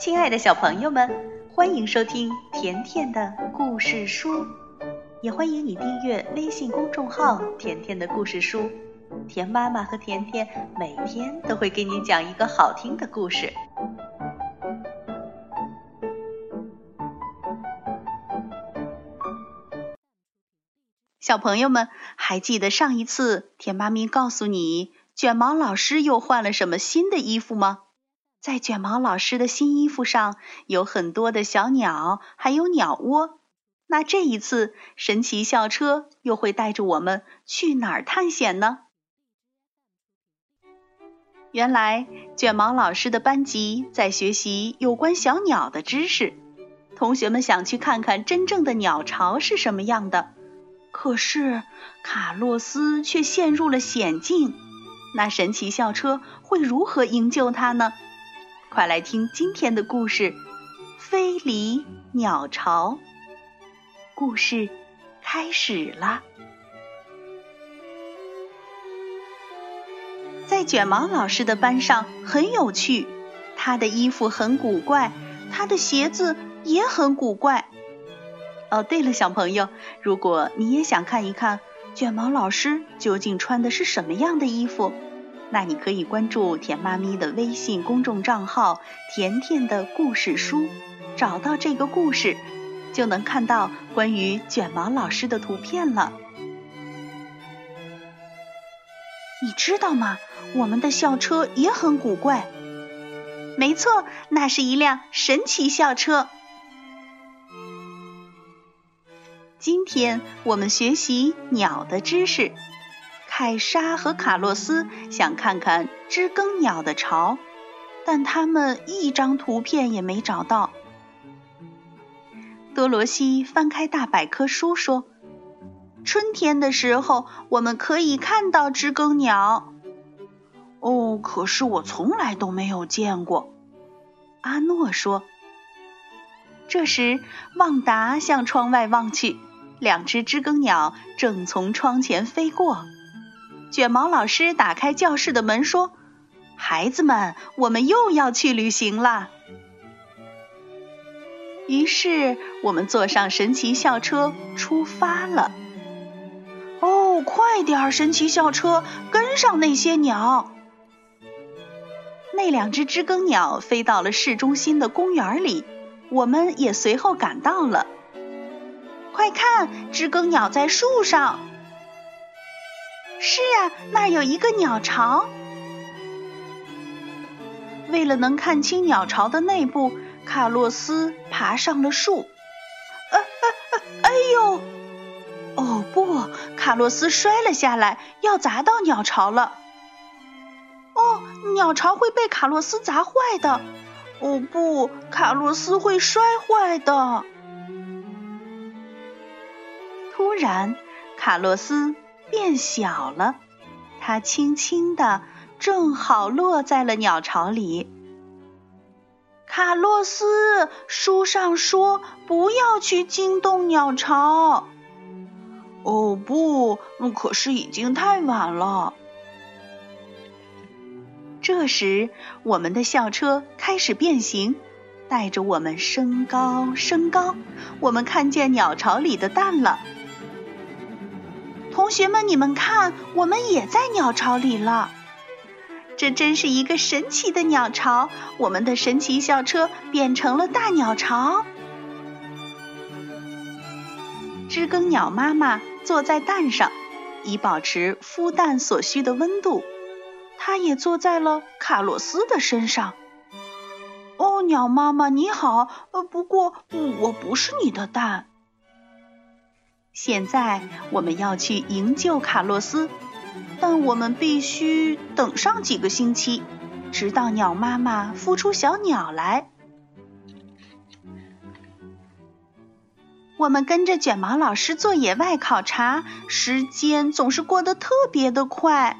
亲爱的小朋友们，欢迎收听甜甜的故事书，也欢迎你订阅微信公众号“甜甜的故事书”。甜妈妈和甜甜每天都会给你讲一个好听的故事。小朋友们，还记得上一次甜妈咪告诉你，卷毛老师又换了什么新的衣服吗？在卷毛老师的新衣服上有很多的小鸟，还有鸟窝。那这一次，神奇校车又会带着我们去哪儿探险呢？原来，卷毛老师的班级在学习有关小鸟的知识，同学们想去看看真正的鸟巢是什么样的。可是，卡洛斯却陷入了险境。那神奇校车会如何营救他呢？快来听今天的故事《飞离鸟巢》。故事开始了。在卷毛老师的班上很有趣，他的衣服很古怪，他的鞋子也很古怪。哦，对了，小朋友，如果你也想看一看卷毛老师究竟穿的是什么样的衣服。那你可以关注甜妈咪的微信公众账号“甜甜的故事书”，找到这个故事，就能看到关于卷毛老师的图片了。你知道吗？我们的校车也很古怪。没错，那是一辆神奇校车。今天我们学习鸟的知识。凯莎和卡洛斯想看看知更鸟的巢，但他们一张图片也没找到。多罗西翻开大百科书说：“春天的时候，我们可以看到知更鸟。”哦，可是我从来都没有见过。阿诺说。这时，旺达向窗外望去，两只知更鸟正从窗前飞过。卷毛老师打开教室的门说：“孩子们，我们又要去旅行了。”于是我们坐上神奇校车出发了。哦，快点儿，神奇校车，跟上那些鸟！那两只知更鸟飞到了市中心的公园里，我们也随后赶到了。快看，知更鸟在树上！是啊，那儿有一个鸟巢。为了能看清鸟巢的内部，卡洛斯爬上了树。啊啊啊！哎呦！哦不，卡洛斯摔了下来，要砸到鸟巢了。哦，鸟巢会被卡洛斯砸坏的。哦不，卡洛斯会摔坏的。突然，卡洛斯。变小了，它轻轻的，正好落在了鸟巢里。卡洛斯，书上说不要去惊动鸟巢。哦不，可是已经太晚了。这时，我们的校车开始变形，带着我们升高升高。我们看见鸟巢里的蛋了。同学们，你们看，我们也在鸟巢里了。这真是一个神奇的鸟巢！我们的神奇校车变成了大鸟巢。知更鸟妈妈坐在蛋上，以保持孵蛋所需的温度。它也坐在了卡洛斯的身上。哦，鸟妈妈你好，呃，不过我不是你的蛋。现在我们要去营救卡洛斯，但我们必须等上几个星期，直到鸟妈妈孵出小鸟来。我们跟着卷毛老师做野外考察，时间总是过得特别的快。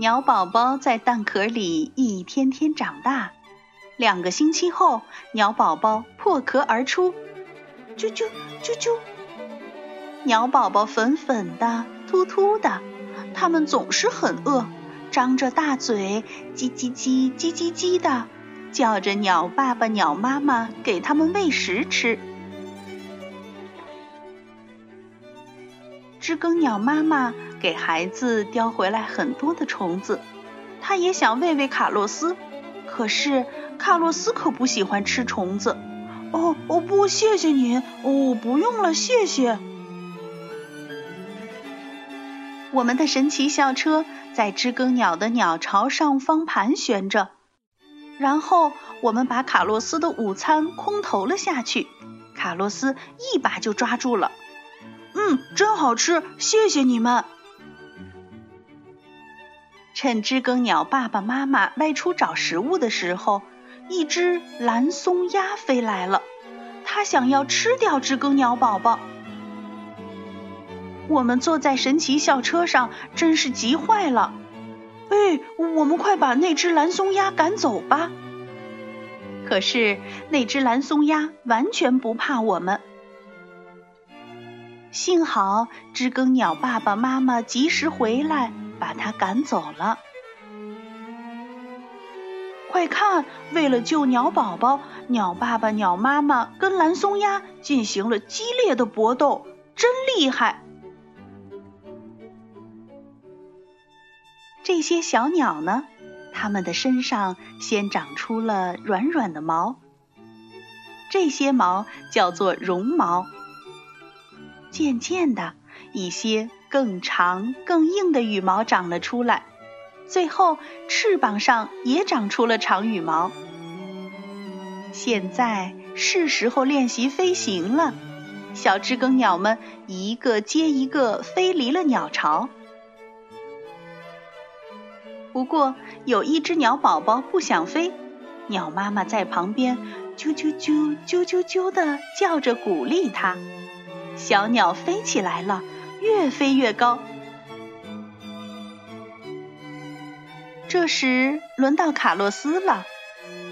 鸟宝宝在蛋壳里一天天长大，两个星期后，鸟宝宝破壳而出。啾啾啾啾，鸟宝宝粉粉的，秃秃的，它们总是很饿，张着大嘴，叽叽叽叽叽叽的叫着鸟爸爸、鸟妈妈给它们喂食吃。知更鸟妈妈给孩子叼回来很多的虫子，它也想喂喂卡洛斯，可是卡洛斯可不喜欢吃虫子。哦哦不，谢谢你，哦不用了，谢谢。我们的神奇校车在知更鸟的鸟巢上方盘旋着，然后我们把卡洛斯的午餐空投了下去，卡洛斯一把就抓住了。嗯，真好吃，谢谢你们。趁知更鸟爸爸妈妈外出找食物的时候，一只蓝松鸦飞来了，它想要吃掉知更鸟宝宝。我们坐在神奇校车上，真是急坏了。哎，我们快把那只蓝松鸦赶走吧！可是那只蓝松鸦完全不怕我们。幸好知更鸟爸爸妈妈及时回来，把它赶走了。快看，为了救鸟宝宝，鸟爸爸、鸟妈妈跟蓝松鸦进行了激烈的搏斗，真厉害！这些小鸟呢，它们的身上先长出了软软的毛，这些毛叫做绒毛。渐渐的，一些更长、更硬的羽毛长了出来，最后翅膀上也长出了长羽毛。现在是时候练习飞行了，小知更鸟们一个接一个飞离了鸟巢。不过有一只鸟宝宝不想飞，鸟妈妈在旁边啾啾啾啾啾啾的叫着鼓励它。小鸟飞起来了，越飞越高。这时轮到卡洛斯了，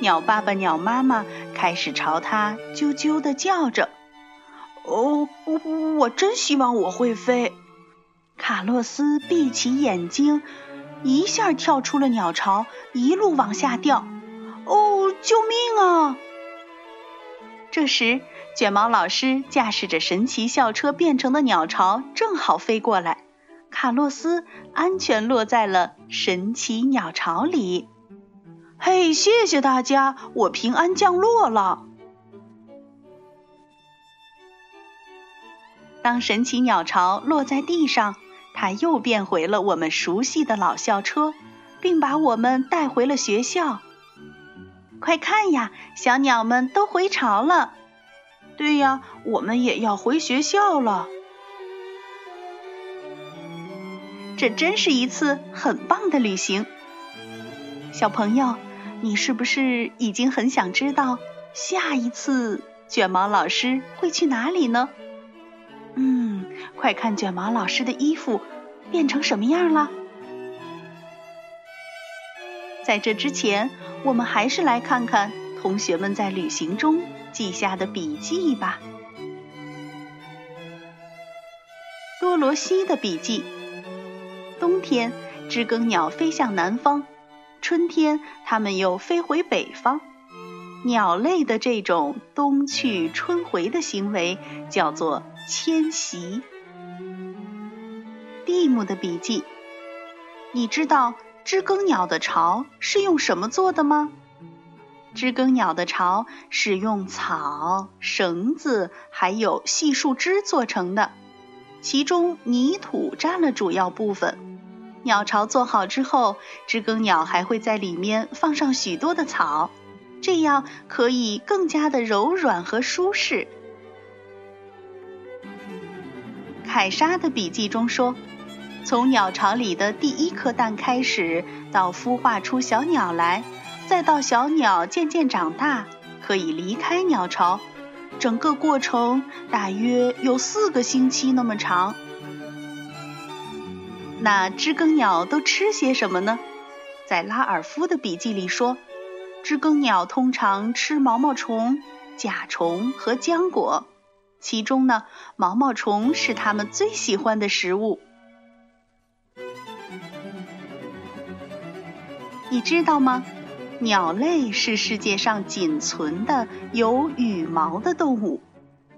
鸟爸爸、鸟妈妈开始朝他啾啾的叫着。哦，我我真希望我会飞。卡洛斯闭起眼睛。一下跳出了鸟巢，一路往下掉。哦，救命啊！这时，卷毛老师驾驶着神奇校车变成的鸟巢正好飞过来，卡洛斯安全落在了神奇鸟巢里。嘿，谢谢大家，我平安降落了。当神奇鸟巢落在地上。它又变回了我们熟悉的老校车，并把我们带回了学校。快看呀，小鸟们都回巢了。对呀，我们也要回学校了。这真是一次很棒的旅行。小朋友，你是不是已经很想知道下一次卷毛老师会去哪里呢？嗯，快看卷毛老师的衣服变成什么样了。在这之前，我们还是来看看同学们在旅行中记下的笔记吧。多罗西的笔记：冬天，知更鸟飞向南方；春天，它们又飞回北方。鸟类的这种冬去春回的行为叫做迁徙。蒂姆的笔记：你知道知更鸟的巢是用什么做的吗？知更鸟的巢是用草、绳子还有细树枝做成的，其中泥土占了主要部分。鸟巢做好之后，知更鸟还会在里面放上许多的草。这样可以更加的柔软和舒适。凯莎的笔记中说，从鸟巢里的第一颗蛋开始，到孵化出小鸟来，再到小鸟渐渐长大，可以离开鸟巢，整个过程大约有四个星期那么长。那知更鸟都吃些什么呢？在拉尔夫的笔记里说。知更鸟通常吃毛毛虫、甲虫和浆果，其中呢，毛毛虫是它们最喜欢的食物。你知道吗？鸟类是世界上仅存的有羽毛的动物。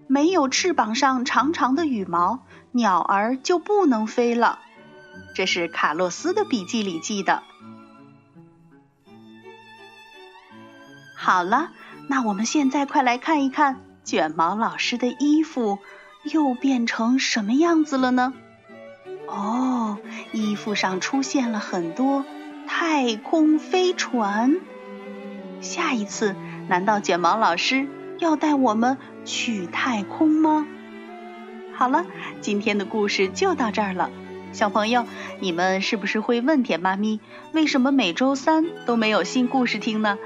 没有翅膀上长长的羽毛，鸟儿就不能飞了。这是卡洛斯的笔记里记的。好了，那我们现在快来看一看卷毛老师的衣服又变成什么样子了呢？哦，衣服上出现了很多太空飞船。下一次，难道卷毛老师要带我们去太空吗？好了，今天的故事就到这儿了。小朋友，你们是不是会问田妈咪，为什么每周三都没有新故事听呢？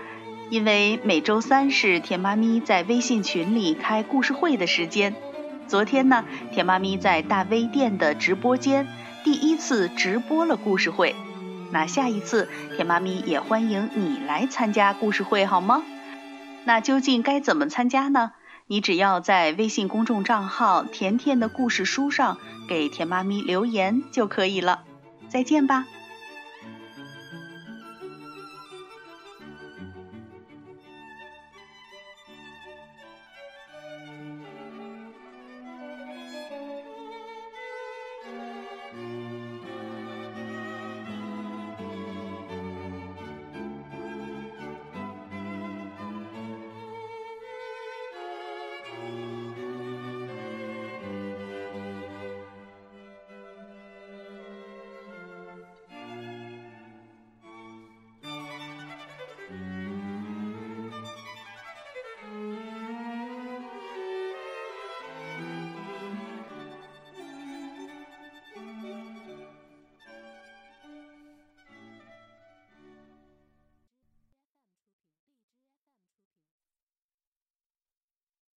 因为每周三是田妈咪在微信群里开故事会的时间。昨天呢，田妈咪在大微店的直播间第一次直播了故事会。那下一次，田妈咪也欢迎你来参加故事会，好吗？那究竟该怎么参加呢？你只要在微信公众账号“甜甜的故事书”上给甜妈咪留言就可以了。再见吧。